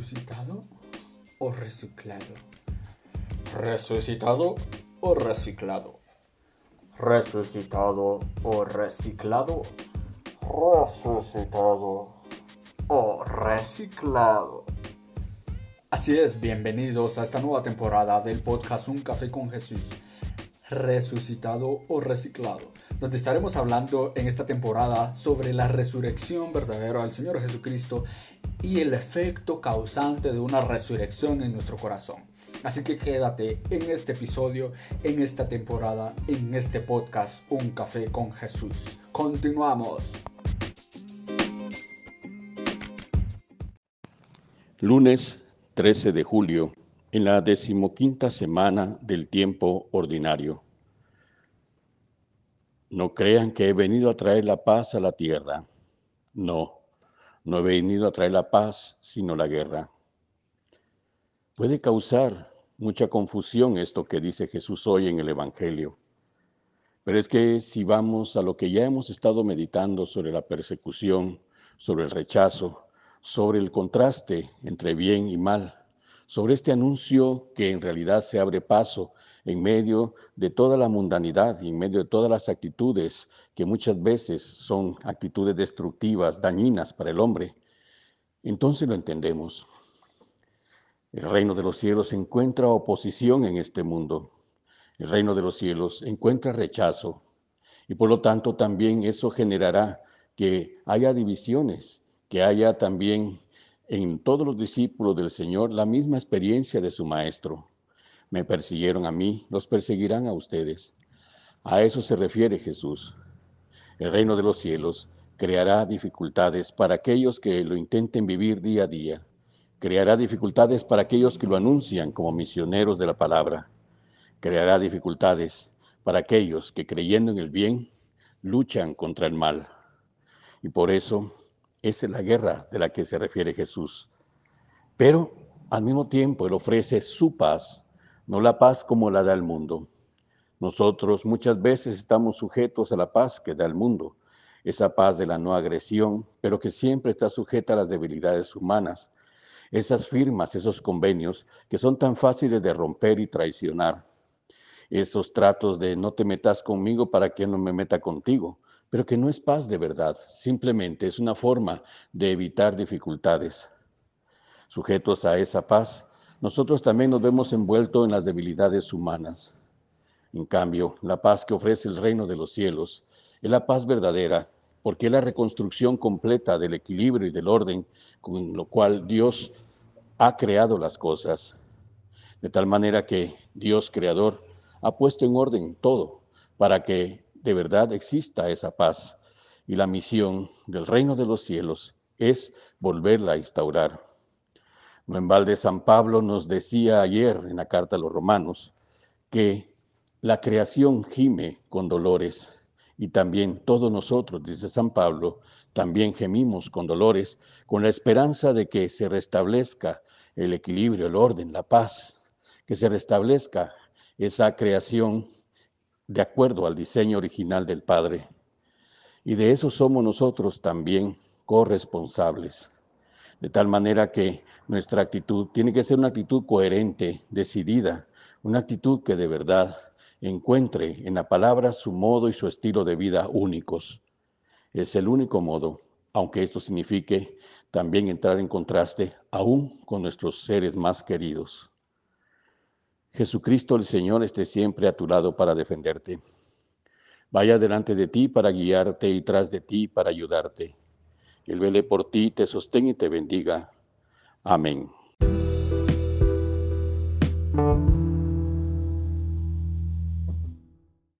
¿Resucitado o reciclado? ¿Resucitado o reciclado? ¿Resucitado o reciclado? ¿Resucitado o reciclado? Así es, bienvenidos a esta nueva temporada del podcast Un Café con Jesús. ¿Resucitado o reciclado? Donde estaremos hablando en esta temporada sobre la resurrección verdadera del Señor Jesucristo y el efecto causante de una resurrección en nuestro corazón. Así que quédate en este episodio, en esta temporada, en este podcast Un Café con Jesús. Continuamos. Lunes 13 de julio, en la decimoquinta semana del tiempo ordinario. No crean que he venido a traer la paz a la tierra. No, no he venido a traer la paz, sino la guerra. Puede causar mucha confusión esto que dice Jesús hoy en el Evangelio. Pero es que si vamos a lo que ya hemos estado meditando sobre la persecución, sobre el rechazo, sobre el contraste entre bien y mal, sobre este anuncio que en realidad se abre paso en medio de toda la mundanidad y en medio de todas las actitudes que muchas veces son actitudes destructivas, dañinas para el hombre, entonces lo entendemos. El reino de los cielos encuentra oposición en este mundo. El reino de los cielos encuentra rechazo. Y por lo tanto también eso generará que haya divisiones, que haya también en todos los discípulos del Señor la misma experiencia de su Maestro. Me persiguieron a mí, los perseguirán a ustedes. A eso se refiere Jesús. El reino de los cielos creará dificultades para aquellos que lo intenten vivir día a día. Creará dificultades para aquellos que lo anuncian como misioneros de la palabra. Creará dificultades para aquellos que creyendo en el bien luchan contra el mal. Y por eso esa es la guerra de la que se refiere Jesús. Pero al mismo tiempo Él ofrece su paz no la paz como la da el mundo. Nosotros muchas veces estamos sujetos a la paz que da el mundo, esa paz de la no agresión, pero que siempre está sujeta a las debilidades humanas, esas firmas, esos convenios que son tan fáciles de romper y traicionar, esos tratos de no te metas conmigo para que no me meta contigo, pero que no es paz de verdad, simplemente es una forma de evitar dificultades. Sujetos a esa paz, nosotros también nos vemos envueltos en las debilidades humanas. En cambio, la paz que ofrece el reino de los cielos es la paz verdadera, porque es la reconstrucción completa del equilibrio y del orden con lo cual Dios ha creado las cosas. De tal manera que Dios creador ha puesto en orden todo para que de verdad exista esa paz. Y la misión del reino de los cielos es volverla a instaurar. No en balde San Pablo nos decía ayer en la carta a los romanos que la creación gime con dolores y también todos nosotros, dice San Pablo, también gemimos con dolores con la esperanza de que se restablezca el equilibrio, el orden, la paz, que se restablezca esa creación de acuerdo al diseño original del Padre. Y de eso somos nosotros también corresponsables de tal manera que nuestra actitud tiene que ser una actitud coherente, decidida, una actitud que de verdad encuentre en la palabra su modo y su estilo de vida únicos. Es el único modo, aunque esto signifique también entrar en contraste aún con nuestros seres más queridos. Jesucristo el Señor esté siempre a tu lado para defenderte. Vaya delante de ti para guiarte y tras de ti para ayudarte. Él vele por ti, te sostenga y te bendiga. Amén.